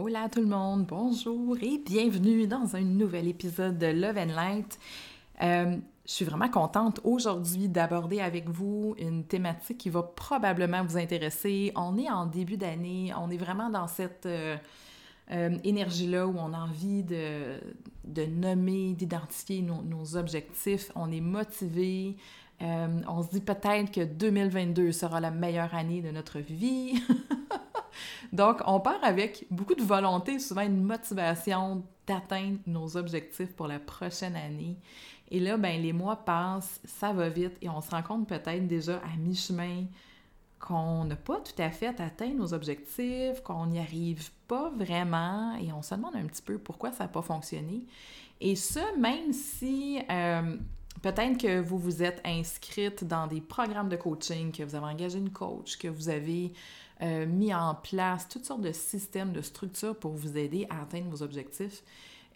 Hola tout le monde, bonjour et bienvenue dans un nouvel épisode de Love and Light. Euh, je suis vraiment contente aujourd'hui d'aborder avec vous une thématique qui va probablement vous intéresser. On est en début d'année, on est vraiment dans cette euh, euh, énergie-là où on a envie de, de nommer, d'identifier nos, nos, objectifs. On est motivé. on se dit peut-être que 2022 sera la meilleure année de notre vie. Donc, on part avec beaucoup de volonté, souvent une motivation d'atteindre nos objectifs pour la prochaine année. Et là, ben, les mois passent, ça va vite et on se rend compte peut-être déjà à mi-chemin qu'on n'a pas tout à fait atteint nos objectifs, qu'on n'y arrive pas vraiment et on se demande un petit peu pourquoi ça n'a pas fonctionné. Et ça, même si euh, peut-être que vous vous êtes inscrite dans des programmes de coaching, que vous avez engagé une coach, que vous avez euh, mis en place toutes sortes de systèmes, de structures pour vous aider à atteindre vos objectifs.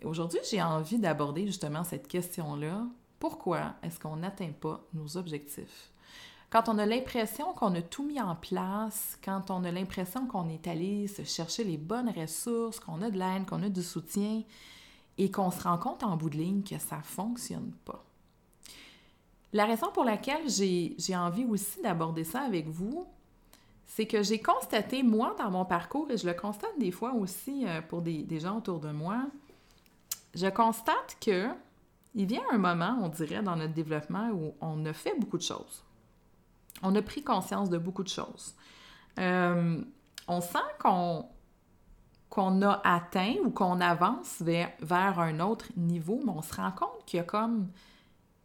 Aujourd'hui, j'ai envie d'aborder justement cette question-là. Pourquoi est-ce qu'on n'atteint pas nos objectifs? Quand on a l'impression qu'on a tout mis en place, quand on a l'impression qu'on est allé se chercher les bonnes ressources, qu'on a de l'aide, qu'on a du soutien, et qu'on se rend compte en bout de ligne que ça ne fonctionne pas. La raison pour laquelle j'ai envie aussi d'aborder ça avec vous, c'est que j'ai constaté, moi, dans mon parcours, et je le constate des fois aussi euh, pour des, gens autour de moi, je constate que il vient un moment, on dirait, dans notre développement où on a fait beaucoup de choses. On a pris conscience de beaucoup de choses. Euh, on sent qu'on qu'on a atteint ou qu'on avance vers, vers un autre niveau, mais on se rend compte qu'il y a comme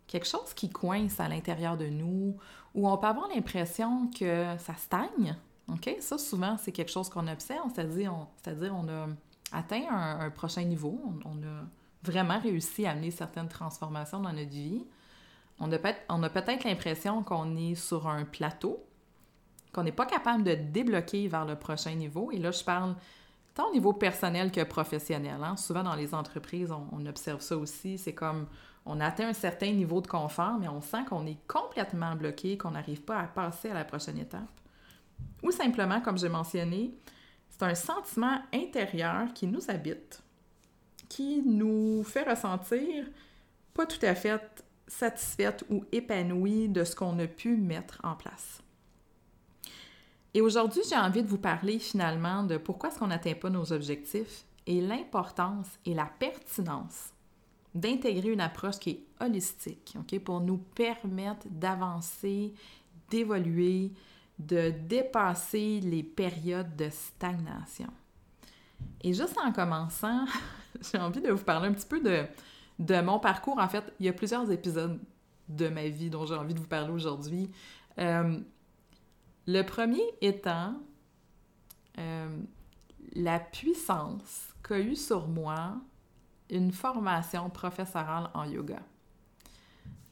quelque chose qui coince à l'intérieur de nous, ou on peut avoir l'impression que ça stagne. OK? Ça, souvent, c'est quelque chose qu'on observe, c'est-à-dire on, on a atteint un, prochain niveau, on, a vraiment réussi à amener certaines transformations dans notre vie. On a, peut-être l'impression qu'on est sur un plateau, qu'on n'est pas capable de débloquer vers le prochain niveau. Et là, je parle tant au niveau personnel que professionnel. Hein. Souvent, dans les entreprises, on observe ça aussi. C'est comme on atteint un certain niveau de confort, mais on sent qu'on est complètement bloqué, qu'on n'arrive pas à passer à la prochaine étape. Ou simplement, comme j'ai mentionné, c'est un sentiment intérieur qui nous habite, qui nous fait ressentir pas tout à fait satisfaite ou épanouie de ce qu'on a pu mettre en place. Et aujourd'hui, j'ai envie de vous parler finalement de pourquoi est-ce qu'on n'atteint pas nos objectifs et l'importance et la pertinence d'intégrer une approche qui est holistique, OK, pour nous permettre d'avancer, d'évoluer, de dépasser les périodes de stagnation. Et juste en commençant, j'ai envie de vous parler un petit peu de, de mon parcours. En fait, il y a plusieurs épisodes de ma vie dont j'ai envie de vous parler aujourd'hui. Euh, le premier étant euh, la puissance qu'a eu sur moi une formation professorale en yoga.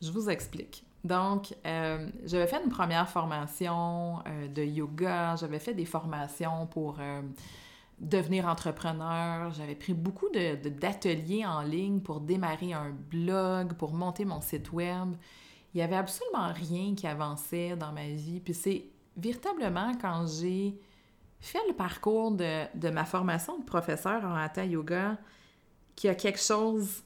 Je vous explique. Donc, euh, j'avais fait une première formation euh, de yoga, j'avais fait des formations pour euh, devenir entrepreneur, j'avais pris beaucoup d'ateliers de, en ligne pour démarrer un blog, pour monter mon site web. Il n'y avait absolument rien qui avançait dans ma vie. Puis c'est véritablement quand j'ai fait le parcours de, de ma formation de professeur en Hatha Yoga, qu'il y a quelque chose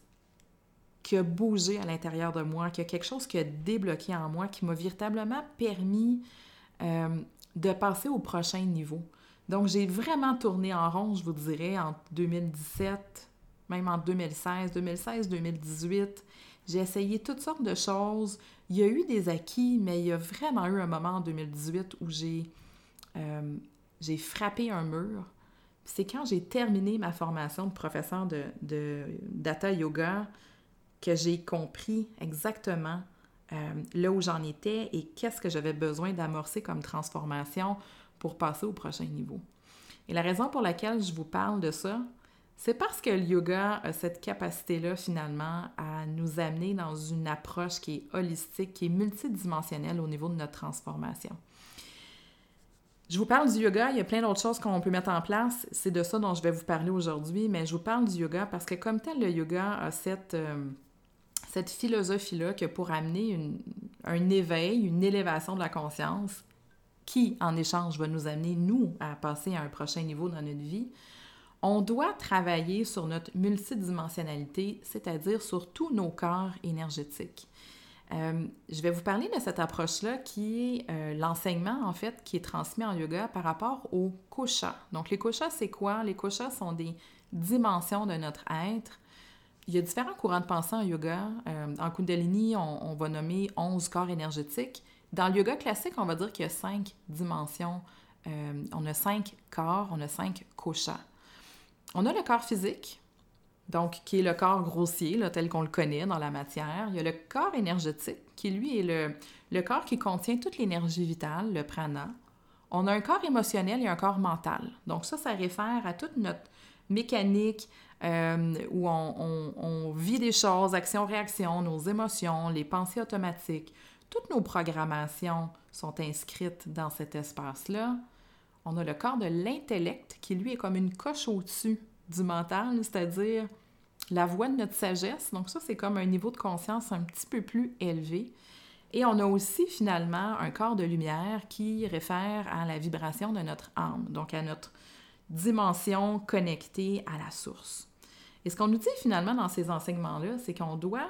qui a bougé à l'intérieur de moi, qu'il y a quelque chose qui a débloqué en moi, qui m'a véritablement permis euh, de passer au prochain niveau. Donc, j'ai vraiment tourné en rond, je vous dirais, en 2017, même en 2016, 2016, 2018. J'ai essayé toutes sortes de choses. Il y a eu des acquis, mais il y a vraiment eu un moment en 2018 où euh, j'ai frappé un mur c'est quand j'ai terminé ma formation de professeur de, data yoga que j'ai compris exactement euh, là où j'en étais et qu'est-ce que j'avais besoin d'amorcer comme transformation pour passer au prochain niveau. Et la raison pour laquelle je vous parle de ça, c'est parce que le yoga a cette capacité-là finalement à nous amener dans une approche qui est holistique, qui est multidimensionnelle au niveau de notre transformation. Je vous parle du yoga, il y a plein d'autres choses qu'on peut mettre en place. C'est de ça dont je vais vous parler aujourd'hui, mais je vous parle du yoga parce que comme tel, le yoga a cette, euh, cette philosophie-là que pour amener un éveil, une élévation de la conscience, qui en échange va nous amener, nous, à passer à un prochain niveau dans notre vie, On doit travailler sur notre multidimensionnalité, c'est-à-dire sur tous nos corps énergétiques. Euh, je vais vous parler de cette approche-là qui est euh, l'enseignement, en fait, qui est transmis en yoga par rapport aux koshas. Donc, les koshas, c'est quoi? Les koshas sont des dimensions de notre être. Il y a différents courants de pensée en yoga. Euh, en Kundalini, on, va nommer 11 corps énergétiques. Dans le yoga classique, on va dire qu'il y a cinq dimensions. on a cinq corps, on a cinq koshas. On a le corps physique, donc qui est le corps grossier, tel qu'on le connaît dans la matière. Il y a le corps énergétique, qui lui est le, le corps qui contient toute l'énergie vitale, le prana. On a un corps émotionnel et un corps mental. Donc ça, ça réfère à toute notre mécanique euh, où on, on, vit des choses, action-réaction, nos émotions, les pensées automatiques. Toutes nos programmations sont inscrites dans cet espace-là. On a le corps de l'intellect qui, lui, est comme une coche au-dessus du mental, c'est-à-dire la voix de notre sagesse. Donc ça, c'est comme un niveau de conscience un petit peu plus élevé. Et on a aussi finalement un corps de lumière qui réfère à la vibration de notre âme, donc à notre dimension connectée à la source. Et ce qu'on nous dit finalement dans ces enseignements-là, c'est qu'on doit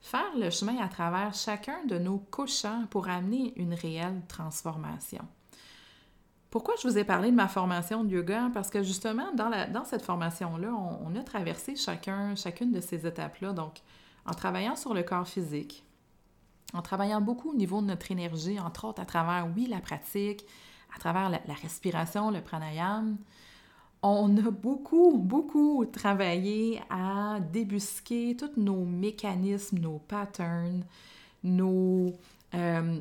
faire le chemin à travers chacun de nos cochons pour amener une réelle transformation. Pourquoi je vous ai parlé de ma formation de yoga? Parce que justement, dans, cette formation-là, on, a traversé chacun, chacune de ces étapes-là. Donc, en travaillant sur le corps physique, en travaillant beaucoup au niveau de notre énergie, entre autres à travers, oui, la pratique, à travers la, la respiration, le pranayama, on a beaucoup, beaucoup travaillé à débusquer tous nos mécanismes, nos patterns, nos, euh,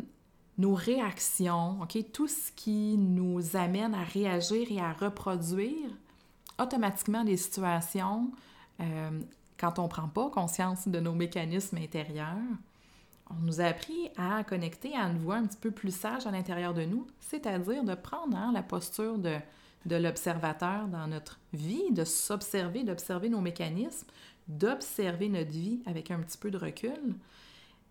nos réactions, OK, tout ce qui nous amène à réagir et à reproduire automatiquement des situations euh, quand on ne prend pas conscience de nos mécanismes intérieurs. On nous a appris à connecter à une voix un petit peu plus sage à l'intérieur de nous, c'est-à-dire de prendre hein, la posture de, de l'observateur dans notre vie, de s'observer, d'observer nos mécanismes, d'observer notre vie avec un petit peu de recul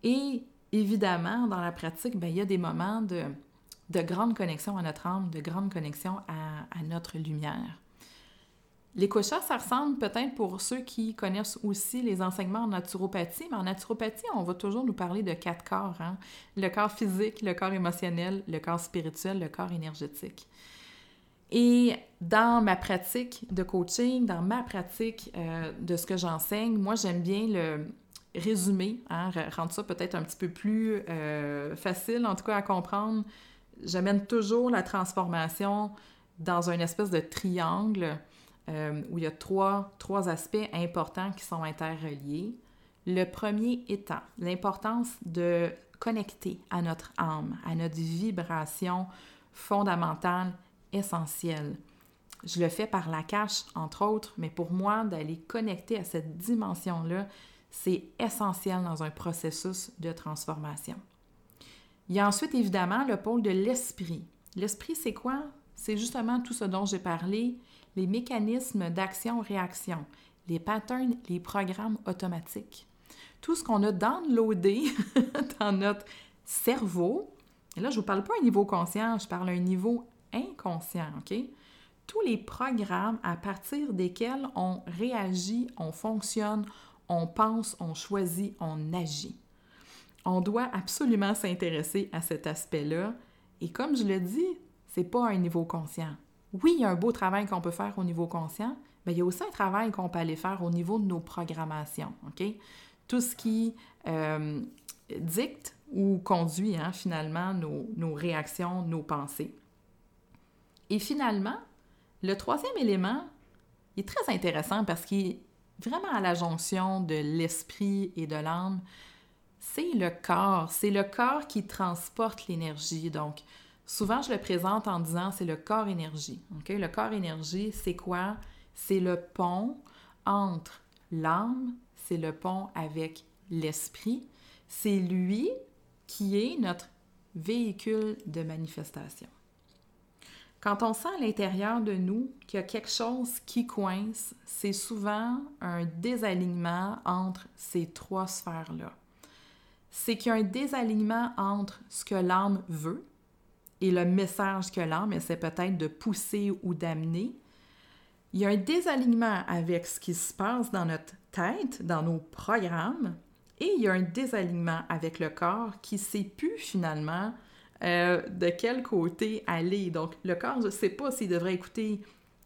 et évidemment, dans la pratique, bien, il y a des moments de, de grande connexion à notre âme, de grande connexion à, notre lumière. Les koshas, ça ressemble peut-être pour ceux qui connaissent aussi les enseignements en naturopathie, mais en naturopathie, on va toujours nous parler de quatre corps. Hein? Le corps physique, le corps émotionnel, le corps spirituel, le corps énergétique. Et dans ma pratique de coaching, dans ma pratique euh, de ce que j'enseigne, moi, j'aime bien le, résumé, hein, rendre ça peut-être un petit peu plus euh, facile, en tout cas à comprendre. J'amène toujours la transformation dans une espèce de triangle euh, où il y a trois, trois aspects importants qui sont interreliés. Le premier étant l'importance de connecter à notre âme, à notre vibration fondamentale, essentielle. Je le fais par la cache, entre autres, mais pour moi, d'aller connecter à cette dimension-là, c'est essentiel dans un processus de transformation. Il y a ensuite évidemment le pôle de l'esprit. L'esprit, c'est quoi? C'est justement tout ce dont j'ai parlé, les mécanismes d'action-réaction, les patterns, les programmes automatiques. Tout ce qu'on a downloadé dans notre cerveau, et là, je ne vous parle pas un niveau conscient, je parle un niveau inconscient, OK? Tous les programmes à partir desquels on réagit, on fonctionne, on pense, on choisit, on agit. On doit absolument s'intéresser à cet aspect-là. Et comme je le dis, c'est pas un niveau conscient. Oui, il y a un beau travail qu'on peut faire au niveau conscient, mais il y a aussi un travail qu'on peut aller faire au niveau de nos programmations. Tout ce qui euh, dicte ou conduit hein, finalement nos, nos réactions, nos pensées. Et finalement, le troisième élément est très intéressant parce qu'il vraiment à la jonction de l'esprit et de l'âme, c'est le corps. C'est le corps qui transporte l'énergie. Donc, souvent, je le présente en disant c'est le corps énergie. Le corps énergie, c'est quoi? C'est le pont entre l'âme, c'est le pont avec l'esprit. C'est lui qui est notre véhicule de manifestation. Quand on sent à l'intérieur de nous qu'il y a quelque chose qui coince, c'est souvent un désalignement entre ces trois sphères-là. C'est qu'il y a un désalignement entre ce que l'âme veut et le message que l'âme essaie peut-être de pousser ou d'amener il y a un désalignement avec ce qui se passe dans notre tête, dans nos programmes, et il y a un désalignement avec le corps qui ne sait plus finalement euh, de quel côté aller? Donc, le corps ne sait pas s'il devrait écouter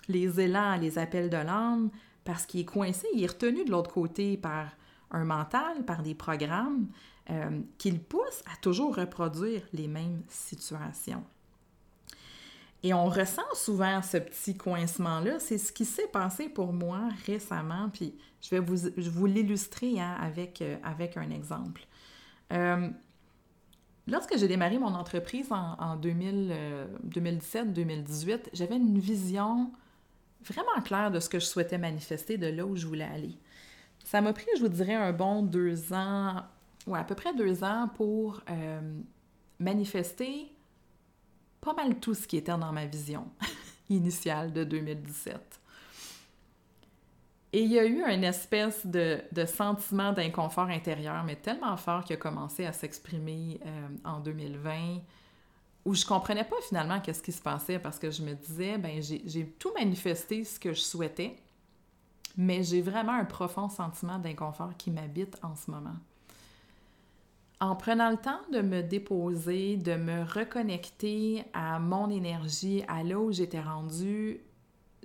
les élans, les appels de l'âme, parce qu'il est coincé, il est retenu de l'autre côté par un mental, par des programmes euh, qui le poussent à toujours reproduire les mêmes situations. Et on ressent souvent ce petit coincement-là. C'est ce qui s'est passé pour moi récemment, puis je vais vous, l'illustrer hein, avec, euh, avec un exemple. Lorsque j'ai démarré mon entreprise en, en 2017-2018, euh, j'avais une vision vraiment claire de ce que je souhaitais manifester, de là où je voulais aller. Ça m'a pris, je vous dirais, un bon deux ans, ou à peu près deux ans pour manifester pas mal tout ce qui était dans ma vision initiale de 2017. Et il y a eu une espèce de, sentiment d'inconfort intérieur, mais tellement fort qui a commencé à s'exprimer euh, en 2020, où je comprenais pas finalement qu'est-ce qui se passait parce que je me disais, ben j'ai tout manifesté ce que je souhaitais, mais j'ai vraiment un profond sentiment d'inconfort qui m'habite en ce moment. En prenant le temps de me déposer, de me reconnecter à mon énergie, à là où j'étais rendue,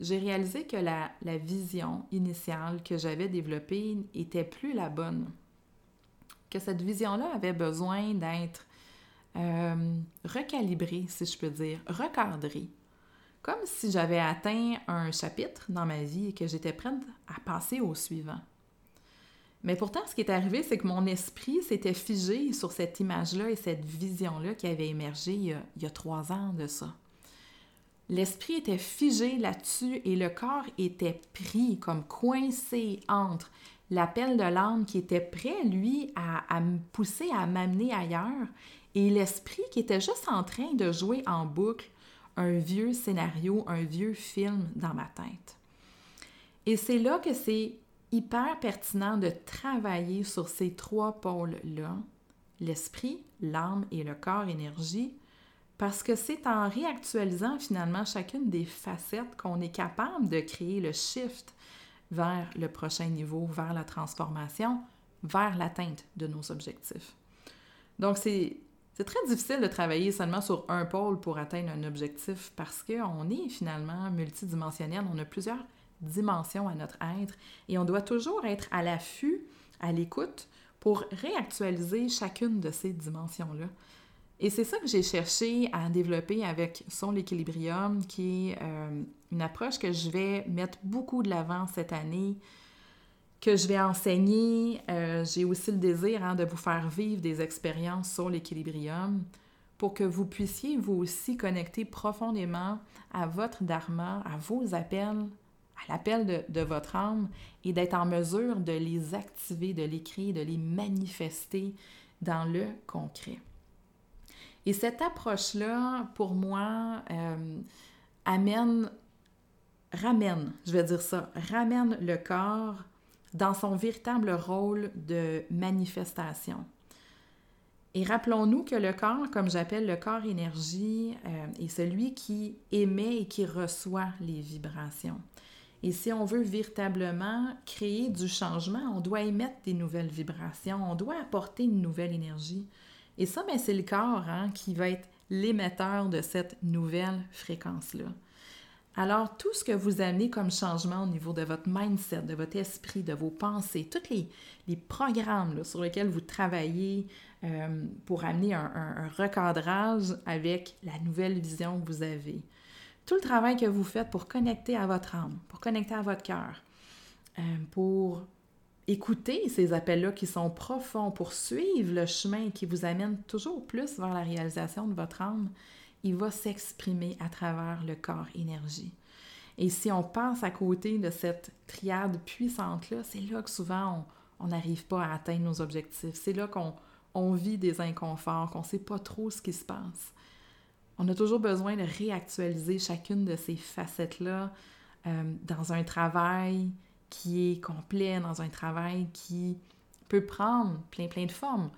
j'ai réalisé que la, vision initiale que j'avais développée était plus la bonne. Que cette vision-là avait besoin d'être euh, recalibrée, si je peux dire, recadrée. Comme si j'avais atteint un chapitre dans ma vie et que j'étais prête à passer au suivant. Mais pourtant, ce qui est arrivé, c'est que mon esprit s'était figé sur cette image-là et cette vision-là qui avait émergé il y, a, trois ans de ça. L'esprit était figé là-dessus et le corps était pris comme coincé entre l'appel de l'âme qui était prêt, lui, à, me pousser, à m'amener ailleurs, et l'esprit qui était juste en train de jouer en boucle un vieux scénario, un vieux film dans ma tête. Et c'est là que c'est hyper pertinent de travailler sur ces trois pôles-là, l'esprit, l'âme et le corps énergie, parce que c'est en réactualisant finalement chacune des facettes qu'on est capable de créer le shift vers le prochain niveau, vers la transformation, vers l'atteinte de nos objectifs. Donc, c'est très difficile de travailler seulement sur un pôle pour atteindre un objectif parce qu'on est finalement multidimensionnel, on a plusieurs dimension à notre être et on doit toujours être à l'affût, à l'écoute pour réactualiser chacune de ces dimensions-là. Et c'est ça que j'ai cherché à développer avec Son l'équilibrium, qui est euh, une approche que je vais mettre beaucoup de l'avant cette année, que je vais enseigner. Euh, j'ai aussi le désir hein, de vous faire vivre des expériences sur l'équilibrium pour que vous puissiez vous aussi connecter profondément à votre dharma, à vos appels, à l'appel de, votre âme et d'être en mesure de les activer, de les créer, de les manifester dans le concret. Et cette approche-là, pour moi, euh, amène, ramène, je vais dire ça, ramène le corps dans son véritable rôle de manifestation. Et rappelons-nous que le corps, comme j'appelle le corps énergie, euh, est celui qui émet et qui reçoit les vibrations. Et si on veut véritablement créer du changement, on doit émettre des nouvelles vibrations, on doit apporter une nouvelle énergie. Et ça, ben, c'est le corps hein, qui va être l'émetteur de cette nouvelle fréquence-là. Alors, tout ce que vous amenez comme changement au niveau de votre mindset, de votre esprit, de vos pensées, tous les, programmes sur lesquels vous travaillez euh, pour amener un recadrage avec la nouvelle vision que vous avez, tout le travail que vous faites pour connecter à votre âme, pour connecter à votre cœur, euh, pour écouter ces appels-là qui sont profonds, pour suivre le chemin qui vous amène toujours plus vers la réalisation de votre âme, il va s'exprimer à travers le corps énergie. Et si on passe à côté de cette triade puissante-là, c'est là que souvent on n'arrive pas à atteindre nos objectifs. C'est là qu'on on vit des inconforts, qu'on ne sait pas trop ce qui se passe. On a toujours besoin de réactualiser chacune de ces facettes-là euh, dans un travail qui est complet, dans un travail qui peut prendre plein, plein de formes.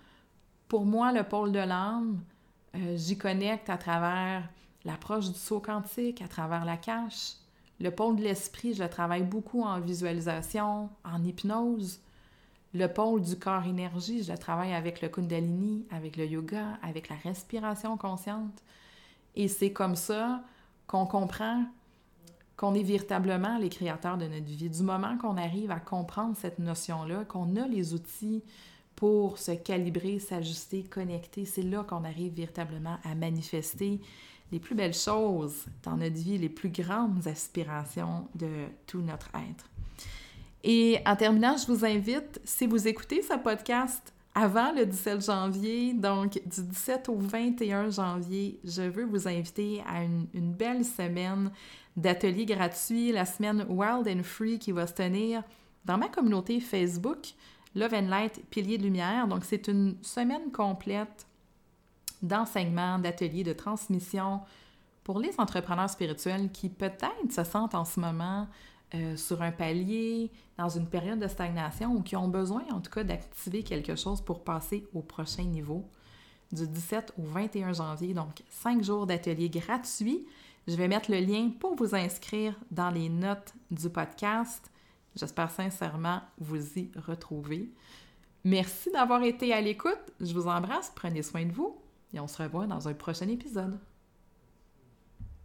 Pour moi, le pôle de l'âme, euh, j'y connecte à travers l'approche du saut quantique, à travers la cache, Le pôle de l'esprit, je travaille beaucoup en visualisation, en hypnose. Le pôle du corps énergie, je travaille avec le kundalini, avec le yoga, avec la respiration consciente. Et c'est comme ça qu'on comprend qu'on est véritablement les créateurs de notre vie. Du moment qu'on arrive à comprendre cette notion-là, qu'on a les outils pour se calibrer, s'ajuster, connecter, c'est là qu'on arrive véritablement à manifester les plus belles choses dans notre vie, les plus grandes aspirations de tout notre être. Et en terminant, je vous invite, si vous écoutez ce podcast avant le 17 janvier, donc du 17 au 21 janvier, je veux vous inviter à une, belle semaine d'ateliers gratuits, la semaine Wild and Free qui va se tenir dans ma communauté Facebook, Love and Light, Pilier de Lumière. Donc, c'est une semaine complète d'enseignement, d'ateliers, de transmission pour les entrepreneurs spirituels qui peut-être se sentent en ce moment euh, sur un palier, dans une période de stagnation ou qui ont besoin en tout cas d'activer quelque chose pour passer au prochain niveau du 17 au 21 janvier. Donc, cinq jours d'ateliers gratuits. Je vais mettre le lien pour vous inscrire dans les notes du podcast. J'espère sincèrement vous y retrouver. Merci d'avoir été à l'écoute. Je vous embrasse. Prenez soin de vous et on se revoit dans un prochain épisode.